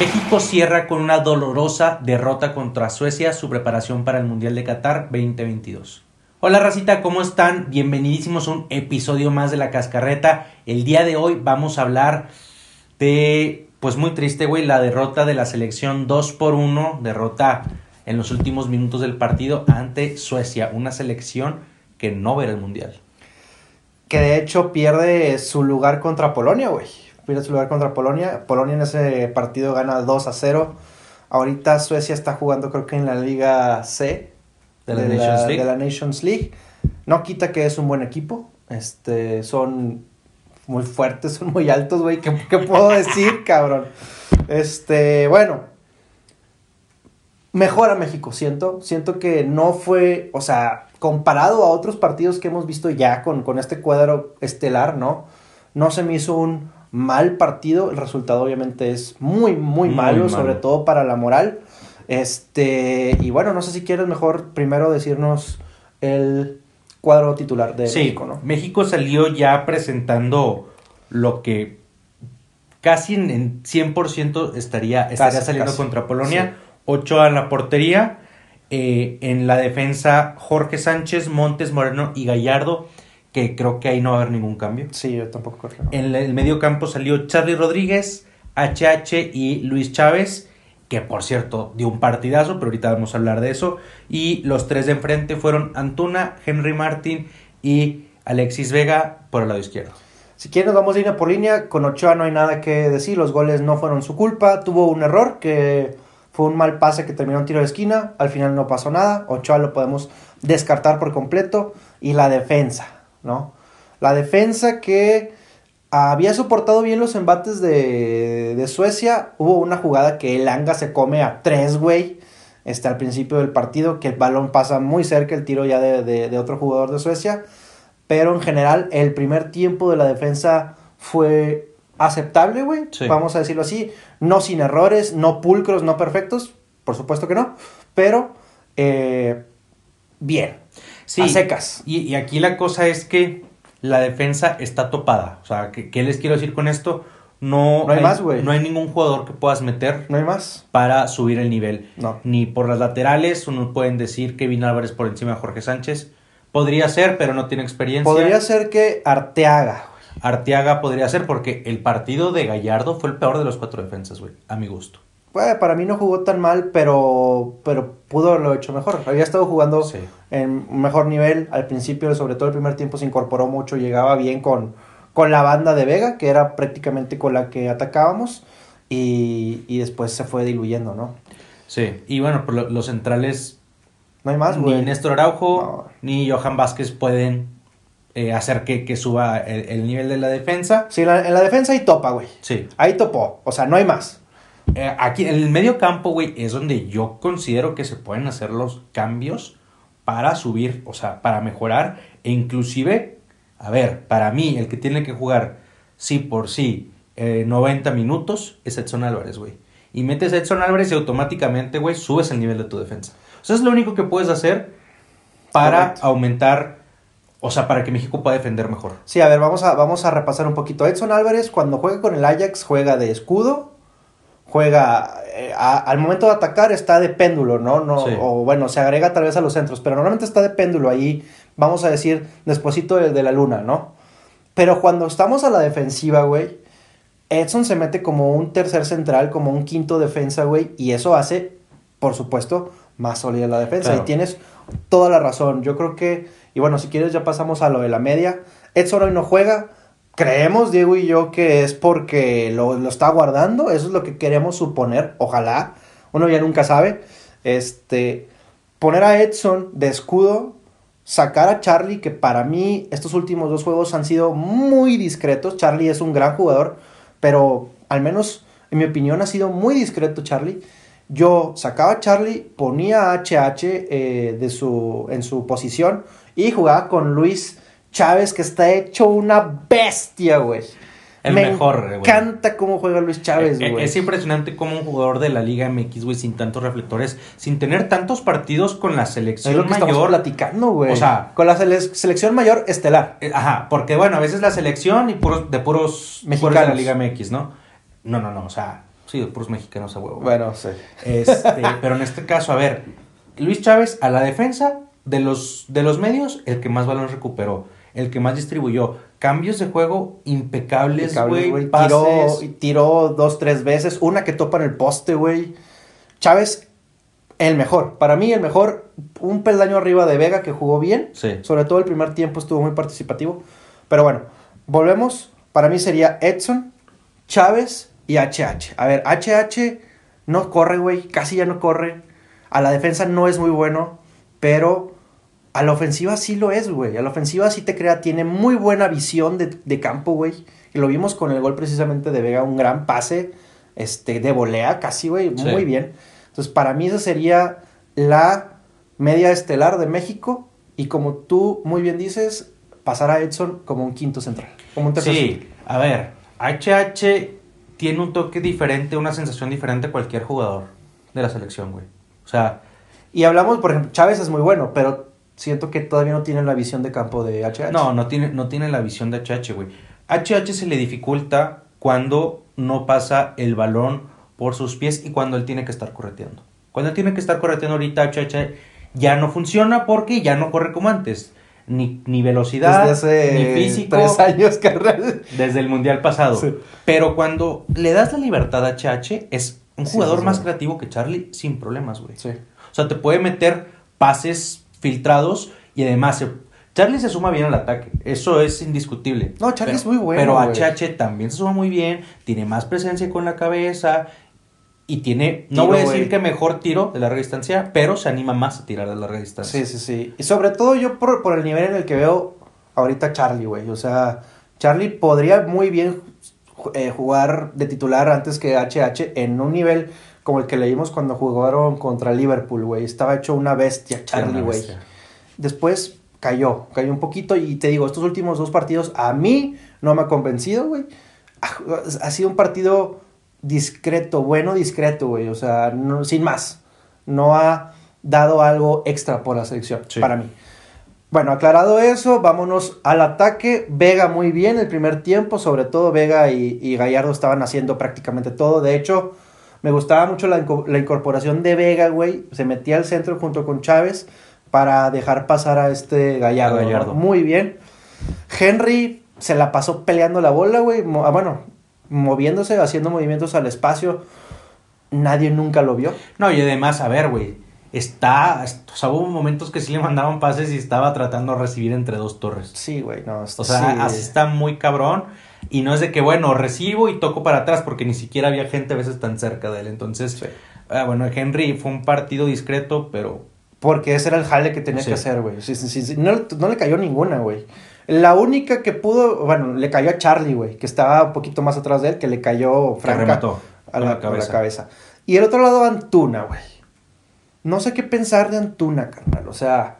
México cierra con una dolorosa derrota contra Suecia su preparación para el Mundial de Qatar 2022. Hola racita, ¿cómo están? Bienvenidísimos a un episodio más de La Cascarreta. El día de hoy vamos a hablar de, pues muy triste, güey, la derrota de la selección 2 por 1, derrota en los últimos minutos del partido ante Suecia, una selección que no verá el Mundial. Que de hecho pierde su lugar contra Polonia, güey. Pierde su lugar contra Polonia. Polonia en ese partido gana 2 a 0. Ahorita Suecia está jugando creo que en la Liga C De la Nations League. de la Nations League. No quita que es un buen equipo. Este, son muy fuertes, son muy altos, güey. ¿Qué, qué puedo decir, cabrón? Este, bueno. Mejora México, siento. Siento que no fue, o sea, comparado a otros partidos que hemos visto ya con, con este cuadro estelar, ¿no? No se me hizo un mal partido. El resultado obviamente es muy, muy, Muy malo, malo. sobre todo para la moral. Este, y bueno, no sé si quieres mejor primero decirnos el cuadro titular de sí, México, ¿no? México salió ya presentando lo que casi en, en 100% estaría, estaría Casi, saliendo casi. contra Polonia. Ochoa en la portería. eh, en la defensa, Jorge Sánchez, Montes Moreno y Gallardo, que creo que ahí no va a haber ningún cambio. Sí, yo tampoco creo. En el medio campo salió Charlie Rodríguez, HH y Luis Chávez, que por cierto dio un partidazo, pero ahorita vamos a hablar de eso. Y los tres de enfrente fueron Antuna, Henry Martin y Alexis Vega por el lado izquierdo. Si quieres, nos vamos línea por línea. Con Ochoa no hay nada que decir. Los goles no fueron su culpa. Tuvo un error que fue un mal pase que terminó en tiro de esquina. Al final no pasó nada. Ochoa lo podemos descartar por completo. Y la defensa, ¿no? La defensa que había soportado bien los embates de, de Suecia. Hubo una jugada que el Anga se come a tres, güey. Este, al principio del partido, que el balón pasa muy cerca, el tiro ya de, de- de otro jugador de Suecia. Pero en general, el primer tiempo de la defensa fue aceptable, güey. Sí. Vamos a decirlo así. No sin errores, no pulcros, no perfectos. Por supuesto que no. Pero, eh, bien. Sí, A secas. Y, y aquí la cosa es que la defensa está topada. O sea, ¿qué, qué les quiero decir con esto? No, No hay más, güey. No hay ningún jugador que puedas meter No hay más. para subir el nivel. No. Ni por las laterales, uno pueden decir Kevin Álvarez por encima de Jorge Sánchez. Podría ser, pero no tiene experiencia. Podría ser que Arteaga. Arteaga podría ser porque el partido de Gallardo fue el peor de los cuatro defensas, güey, a mi gusto. Bueno, para mí no jugó tan mal, pero, pero pudo haberlo hecho mejor. Había estado jugando Sí. en un mejor nivel. Al principio, sobre todo el primer tiempo, se incorporó mucho. Llegaba bien con, con la banda de Vega, que era prácticamente con la que atacábamos. Y, y después se fue diluyendo, ¿no? Sí, y bueno, por lo- los centrales, No hay más, ni güey. Néstor Araujo No. ni Johan Vázquez pueden eh, hacer que, que suba el, el nivel de la defensa. Sí, la- en la defensa ahí topa, güey. Sí. Ahí topó. O sea, no hay más. Eh, aquí en el medio campo, güey, es donde yo considero que se pueden hacer los cambios para subir, o sea, para mejorar. E inclusive, a ver, para mí, el que tiene que jugar sí por sí eh, 90 minutos es Edson Álvarez, güey. Y metes a Edson Álvarez y automáticamente, güey, subes el nivel de tu defensa. O sea, es lo único que puedes hacer para Correcto. aumentar, o sea, para que México pueda defender mejor. Sí, a ver, vamos a, vamos a repasar un poquito. Edson Álvarez, cuando juega con el Ajax, juega de escudo. Juega. eh, a- al momento de atacar está de péndulo, ¿no? no Sí. O bueno, se agrega tal vez a los centros. Pero normalmente está de péndulo ahí, vamos a decir, despuesito de, de la luna, ¿no? Pero cuando estamos a la defensiva, güey, Edson se mete como un tercer central, como un quinto defensa, güey. Y eso hace, por supuesto, más sólida la defensa. Claro. Y tienes toda la razón. Yo creo que, y bueno, si quieres ya pasamos a lo de la media. Edson hoy no juega. Creemos, Diego y yo, que es porque lo, lo está guardando. Eso es lo que queremos suponer. Ojalá. Uno ya nunca sabe. Este, poner a Edson de escudo, sacar a Charlie, que para mí estos últimos dos juegos han sido muy discretos. Charlie es un gran jugador, pero al menos en mi opinión ha sido muy discreto Charlie. Yo sacaba a Charlie, ponía a HH eh, de su, en su posición y jugaba con Luis Chávez, que está hecho una bestia, güey. El Me mejor, güey. encanta cómo juega Luis Chávez, Eh, güey. Es impresionante como un jugador de la Liga MX, güey, sin tantos reflectores, sin tener tantos partidos con la Es selección lo que estamos mayor. platicando, güey. O sea- con la sele- selección mayor estelar. Eh, Ajá, porque bueno, a veces la selección y puros, de puros Mexicanos. puros de la Liga MX, ¿no? No, no, no, o sea, Sí, puros mexicanos a huevo. Bueno, sí. Este, pero en este caso, a ver, Luis Chávez a la defensa de los, de los medios, el que más balón recuperó, el que más distribuyó. Cambios de juego impecables, güey. Tiró, tiró dos, tres veces. Una que topa en el poste, güey. Chávez, el mejor. Para mí, el mejor. Un peldaño arriba de Vega que jugó bien. Sí. Sobre todo el primer tiempo estuvo muy participativo. Pero bueno, volvemos. Para mí sería Edson, Chávez y HH. A ver, HH no corre, güey. Casi ya no corre. A la defensa no es muy bueno. Pero a la ofensiva sí lo es, güey. A la ofensiva sí te crea. Tiene muy buena visión de, de campo, güey. Y lo vimos con el gol precisamente de Vega. Un gran pase este, de volea casi, güey. Sí. Muy bien. Entonces, para mí esa sería la media estelar de México. Y como tú muy bien dices, pasar a Edson como un quinto central. Como un tercer Sí, a ver, HH tiene un toque diferente, una sensación diferente a cualquier jugador de la selección, güey. O sea, Y hablamos, por ejemplo, Chávez es muy bueno, pero siento que todavía no tiene la visión de campo de HH. no, no tiene, no tiene la visión de HH, güey. HH se le dificulta cuando no pasa el balón por sus pies y cuando él tiene que estar correteando. Cuando él tiene que estar correteando ahorita, HH ya no funciona porque ya no corre como antes. Ni, ni velocidad, Desde hace ni físico. tres años, carnal. Desde el Mundial pasado. Sí. Pero cuando le das la libertad a HH, es un jugador sí, sí. más creativo que Charlie sin problemas, güey. Sí. O sea, te puede meter pases filtrados y además se- Charlie se suma bien al ataque. Eso es indiscutible. No, Charlie Pero- es muy bueno, Pero. HH también se suma muy bien, tiene más presencia con la cabeza y tiene, no Tiro, voy a decir que mejor tiro de larga distancia, pero se anima más a tirar de larga distancia. Sí, sí, sí. Y sobre todo yo por, por el nivel en el que veo ahorita Charlie, güey. O sea, Charlie podría muy bien eh, jugar de titular antes que HH en un nivel como el que leímos cuando jugaron contra Liverpool, güey. Estaba hecho una bestia Charlie, güey. Después cayó, cayó un poquito y te digo, estos últimos dos partidos a mí no me ha convencido, güey. Ha, ha sido un partido discreto, bueno, discreto, güey. O sea, no- sin más. No ha dado algo extra por la selección, Sí. para mí. Bueno, aclarado eso, vámonos al ataque. Vega muy bien el primer tiempo, sobre todo Vega y, y Gallardo estaban haciendo prácticamente todo. De hecho, me gustaba mucho la, inco- la incorporación de Vega, güey. Se metía al centro junto con Chávez para dejar pasar a este Gallardo. Gallardo. Muy bien. Henry se la pasó peleando la bola, güey. Mo- ah, bueno, moviéndose, haciendo movimientos al espacio. Nadie nunca lo vio. No, y además, a ver, güey, está, o sea, hubo momentos que sí le mandaban pases y estaba tratando de recibir entre dos torres. Sí, güey, no. O sea, sí. así está muy cabrón. Y no es de que, bueno, recibo y toco para atrás, porque ni siquiera había gente a veces tan cerca de él. Entonces, Sí. ah, bueno, Henry fue un partido discreto, pero Porque ese era el jale que tenía Sí. que hacer, güey. Sí. No, no le cayó ninguna, güey. La única que pudo, bueno, le cayó a Charlie, güey, que estaba un poquito más atrás de él, que le cayó Franca a la, la a la cabeza. cabeza. Y el otro lado, Antuna, güey. No sé qué pensar de Antuna, carnal. O sea,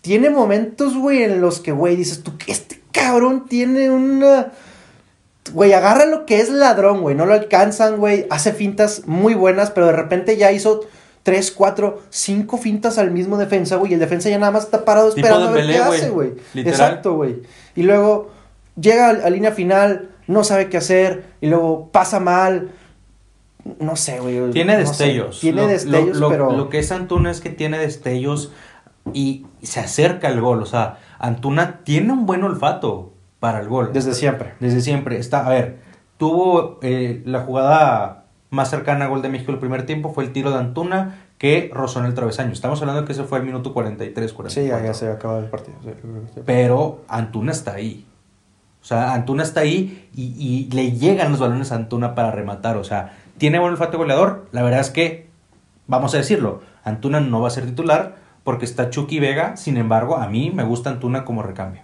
tiene momentos, güey, en los que, güey, dices tú, este cabrón tiene una... Güey, agarra lo que es ladrón, güey. No lo alcanzan, güey. Hace fintas muy buenas, pero de repente ya hizo tres, cuatro, cinco fintas al mismo defensa, güey. Y el defensa ya nada más está parado esperando a ver qué hace, güey. Exacto, güey. Y luego llega a, línea final, no sabe qué hacer. Y luego pasa mal. No sé, güey. tiene no sé. destellos. Tiene Lo- destellos, lo, lo- pero. Lo que es Antuna es que tiene destellos y se acerca al gol. O sea, Antuna tiene un buen olfato para el gol. Desde siempre. Desde siempre. Está, a ver, tuvo eh, la jugada más cercana a gol de México el primer tiempo, fue el tiro de Antuna que rozó en el travesaño. Estamos hablando que ese fue el minuto 43, 44. Sí, ya, se acaba el partido. Pero Antuna está ahí. O sea, Antuna está ahí y, y le llegan los balones a Antuna para rematar. O sea, tiene buen olfato goleador. La verdad es que, vamos a decirlo, Antuna no va a ser titular porque está Chucky Vega. Sin embargo, a mí me gusta Antuna como recambio.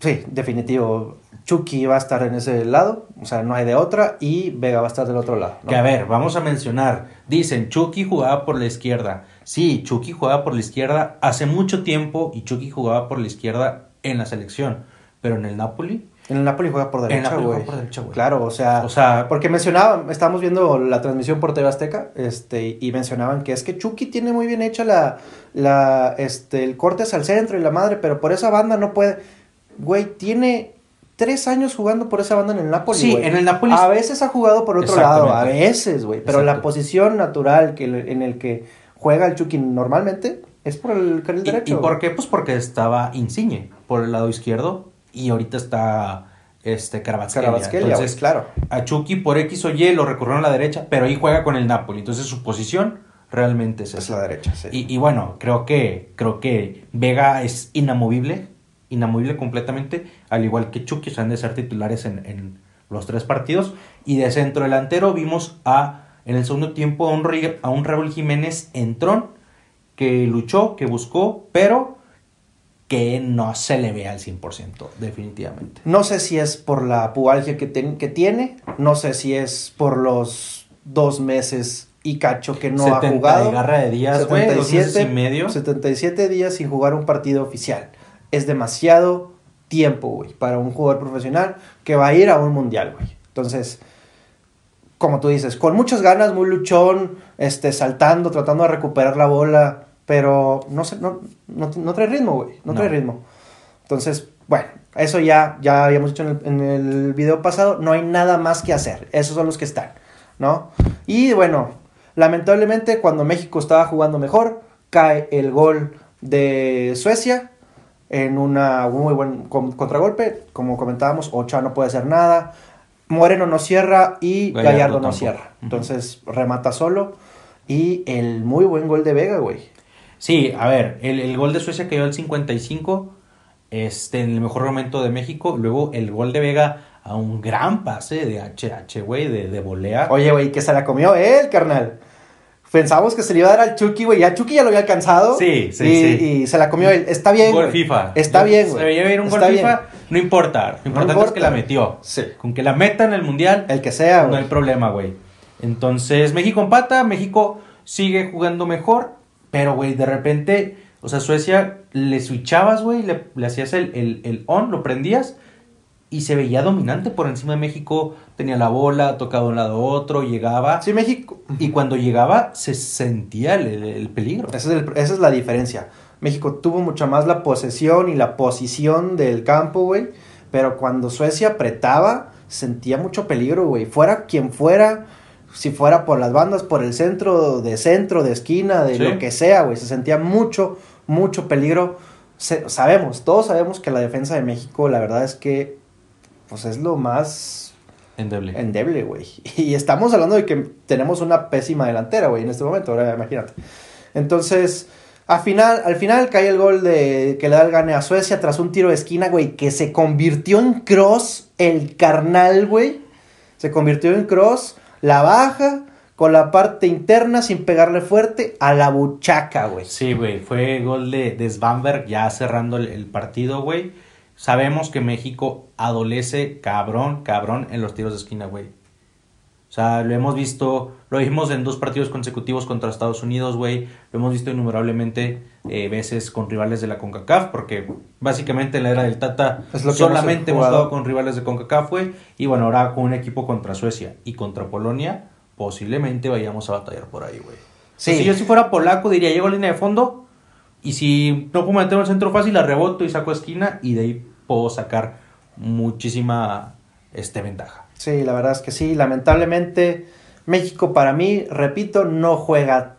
Sí, definitivo. Chucky va a estar en ese lado, o sea, no hay de otra, y Vega va a estar del otro lado. ¿no? Que a ver, vamos a mencionar. Dicen, Chucky jugaba por la izquierda. Sí, Chucky jugaba por la izquierda hace mucho tiempo y Chucky jugaba por la izquierda en la selección. Pero en el Napoli, En el Napoli juega por En el derecha, Napoli güey. juega por derecha, güey. Claro, o sea, o sea, porque mencionaba, estábamos viendo la transmisión por TV Azteca, este, y mencionaban que es que Chucky tiene muy bien hecha la, la, este, el corte hacia el centro y la madre, pero por esa banda no puede. Güey, tiene tres años jugando por esa banda en el Napoli. Sí, en el Napoli- A veces ha jugado por otro lado, a veces, güey. Pero la posición natural que, en el que juega el Chucky normalmente es por el carril ¿Y, derecho. ¿Y por qué? Pues porque estaba Insigne por el lado izquierdo y ahorita está este. Kvaratskhelia, Entonces, claro. a Chucky por X o Y lo recurrieron a la derecha, pero ahí juega con el Napoli. Entonces su posición realmente es Es esa. la derecha, sí. Y, y bueno, creo que, creo que Vega es inamovible, inamovible completamente, al igual que Chucky, o sea, han de ser titulares en, en los tres partidos. Y de centro delantero vimos a, en el segundo tiempo, a un, a un Raúl Jiménez Entrón, que luchó, que buscó, pero que no se le ve al 100%, definitivamente. No sé si es por la pubalgia que, que tiene, no sé si es por los dos meses y cacho que no 70 ha jugado. y garra de días, y medio. 77 días sin jugar un partido oficial. Es demasiado tiempo, güey, para un jugador profesional que va a ir a un mundial, güey. Entonces, como tú dices, con muchas ganas, muy luchón, este, saltando, tratando de recuperar la bola, pero no, sé, no, no, no trae ritmo, güey, no, No. trae ritmo. Entonces, bueno, eso ya, ya habíamos dicho en el, en el video pasado, no hay nada más que hacer, esos son los que están, ¿no? Y bueno, lamentablemente cuando México estaba jugando mejor, cae el gol de Suecia en una un muy buen con- contragolpe, como comentábamos, Ochoa no puede hacer nada, Moreno no cierra y Gallardo Gallardo, no tampoco. cierra. Entonces remata solo y el muy buen gol de Vega, güey. Sí, a ver, el, el gol de Suecia cayó al 55, este, en el mejor momento de México. Luego el gol de Vega a un gran pase de HH, güey, de, de volea. Oye, güey, que se la comió él, carnal. Pensábamos que se le iba a dar al Chucky, güey. Ya Chucky ya lo había alcanzado. Sí, sí, y, sí. y se la comió él. Está bien, gol güey. FIFA. Está Yo- bien, Se güey. veía bien un gol Está FIFA, bien. no importa. Lo importante es importa. que la metió. Sí. Con que la meta en el mundial, El que sea, no hay problema, güey. Entonces, México empata, México sigue jugando mejor, pero, güey, de repente, o sea, Suecia le switchabas, güey, le, le hacías el, el, el on, lo prendías y se veía dominante por encima de México, tenía la bola, tocaba de un lado a otro, llegaba. Sí, México. Y cuando llegaba se sentía el, el- el peligro. Esa es, el- esa es la diferencia. México tuvo mucho más la posesión y la posición del campo, güey. Pero cuando Suecia apretaba, sentía mucho peligro, güey. Fuera quien fuera, si fuera por las bandas, por el centro, de centro, de esquina, de Sí. lo que sea, güey. Se sentía mucho, mucho peligro. Se- sabemos, todos sabemos que la defensa de México, la verdad es que, pues es lo más Endeble. endeble, güey. Y estamos hablando de que tenemos una pésima delantera, güey, en este momento, ahora imagínate. Entonces, al final, al final cae el gol de que le da el gane a Suecia tras un tiro de esquina, güey, que se convirtió en cross el carnal, güey. Se convirtió en cross, la baja con la parte interna sin pegarle fuerte a la buchaca, güey. Sí, güey, fue gol de, de Svanberg ya cerrando el, el partido, güey. Sabemos que México adolece cabrón, cabrón en los tiros de esquina, güey. O sea, lo hemos visto, lo vimos en dos partidos consecutivos contra Estados Unidos, güey. Lo hemos visto innumerablemente eh, veces con rivales de la CONCACAF, porque básicamente en la era del Tata Es lo que solamente hemos estado con rivales de CONCACAF, güey. Y bueno, ahora con un equipo contra Suecia y contra Polonia, posiblemente vayamos a batallar por ahí, güey. Sí. Si yo si fuera polaco, diría, llego a línea de fondo y si no puedo meter el centro fácil, la reboto y saco a esquina y de ahí puedo sacar muchísima este, ventaja. Sí, la verdad es que sí. Lamentablemente, México para mí, repito, no juega,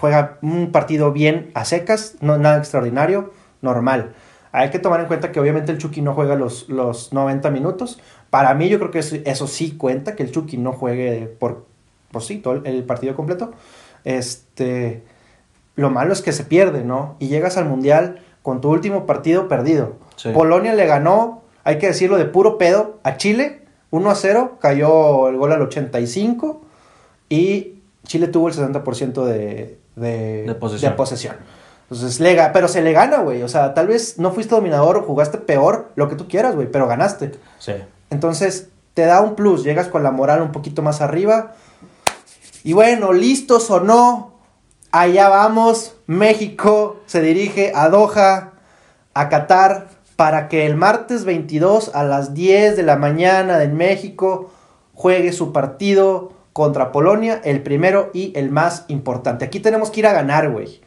juega un partido bien a secas, no nada extraordinario, normal. Hay que tomar en cuenta que obviamente el Chucky no juega los, los 90 minutos. Para mí yo creo que eso, eso sí cuenta, que el Chucky no juegue por, pues sí, todo el, el partido completo. Este, lo malo es que se pierde, ¿no? Y llegas al Mundial con tu último partido perdido. Sí. Polonia le ganó, hay que decirlo, de puro pedo a Chile. 1 a 0, cayó el gol al 85 y Chile tuvo el 60% de, de, De posesión. posesión. Entonces, le, pero se le gana, güey. O sea, tal vez no fuiste dominador o jugaste peor, lo que tú quieras, güey, pero ganaste. Sí. Entonces, te da un plus, llegas con la moral un poquito más arriba. Y bueno, listos o no, allá vamos. México se dirige a Doha, a Qatar, para que el martes 22 a las 10 de la mañana en México juegue su partido contra Polonia, el primero y el más importante. Aquí tenemos que ir a ganar, güey.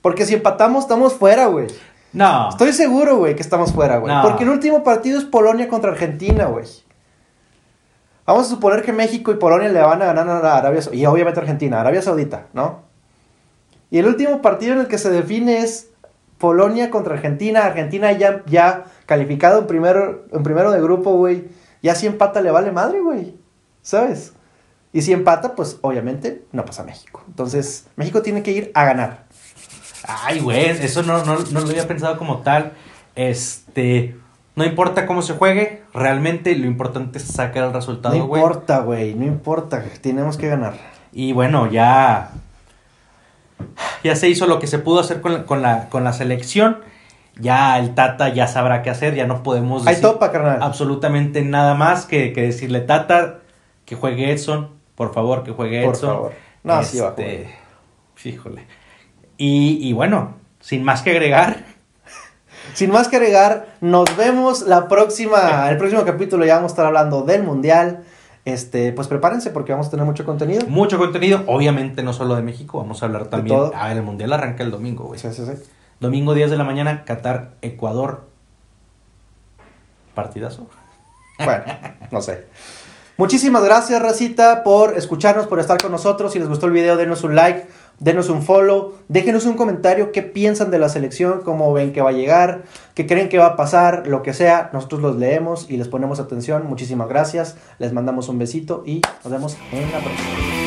Porque si empatamos, estamos fuera, güey. No. Estoy seguro, güey, que estamos fuera, güey. No. Porque el último partido es Polonia contra Argentina, güey. Vamos a suponer que México y Polonia le van a ganar a Arabia Saudita. Y obviamente Argentina, Arabia Saudita, ¿no? Y el último partido en el que se define es Polonia contra Argentina. Argentina ya, ya calificado en primero, en primero de grupo, güey. Ya si empata le vale madre, güey. ¿Sabes? Y si empata, pues obviamente no pasa México. Entonces, México tiene que ir a ganar. Ay, güey, eso no, no, no lo había pensado como tal. Este, no importa cómo se juegue, realmente lo importante es sacar el resultado, No güey. importa, güey, no importa. Tenemos que ganar. Y bueno, ya, ya se hizo lo que se pudo hacer con la, con la, con la selección. Ya el Tata ya sabrá qué hacer, ya no podemos Hay decir topa, carnal. absolutamente nada más que, que decirle Tata que juegue Edson, por favor, que juegue Por Edson. favor. No, sí va a Este, Híjole. Y, y bueno, sin más que agregar, Sin más que agregar, nos vemos la próxima, el próximo capítulo ya vamos a estar hablando del mundial. Este, pues prepárense porque vamos a tener mucho contenido. mucho contenido, obviamente no solo de México, vamos a hablar también. todo. A ver, el mundial arranca el domingo, güey. Sí, sí, sí. Domingo 10 de la mañana, Qatar, Ecuador. Partidazo. Bueno, no sé. Muchísimas gracias, Racita, por escucharnos, por estar con nosotros. Si les gustó el video, denos un like, denos un follow, déjenos un comentario qué piensan de la selección, cómo ven que va a llegar, qué creen que va a pasar, lo que sea. Nosotros los leemos y les ponemos atención. Muchísimas gracias. Les mandamos un besito y nos vemos en la próxima.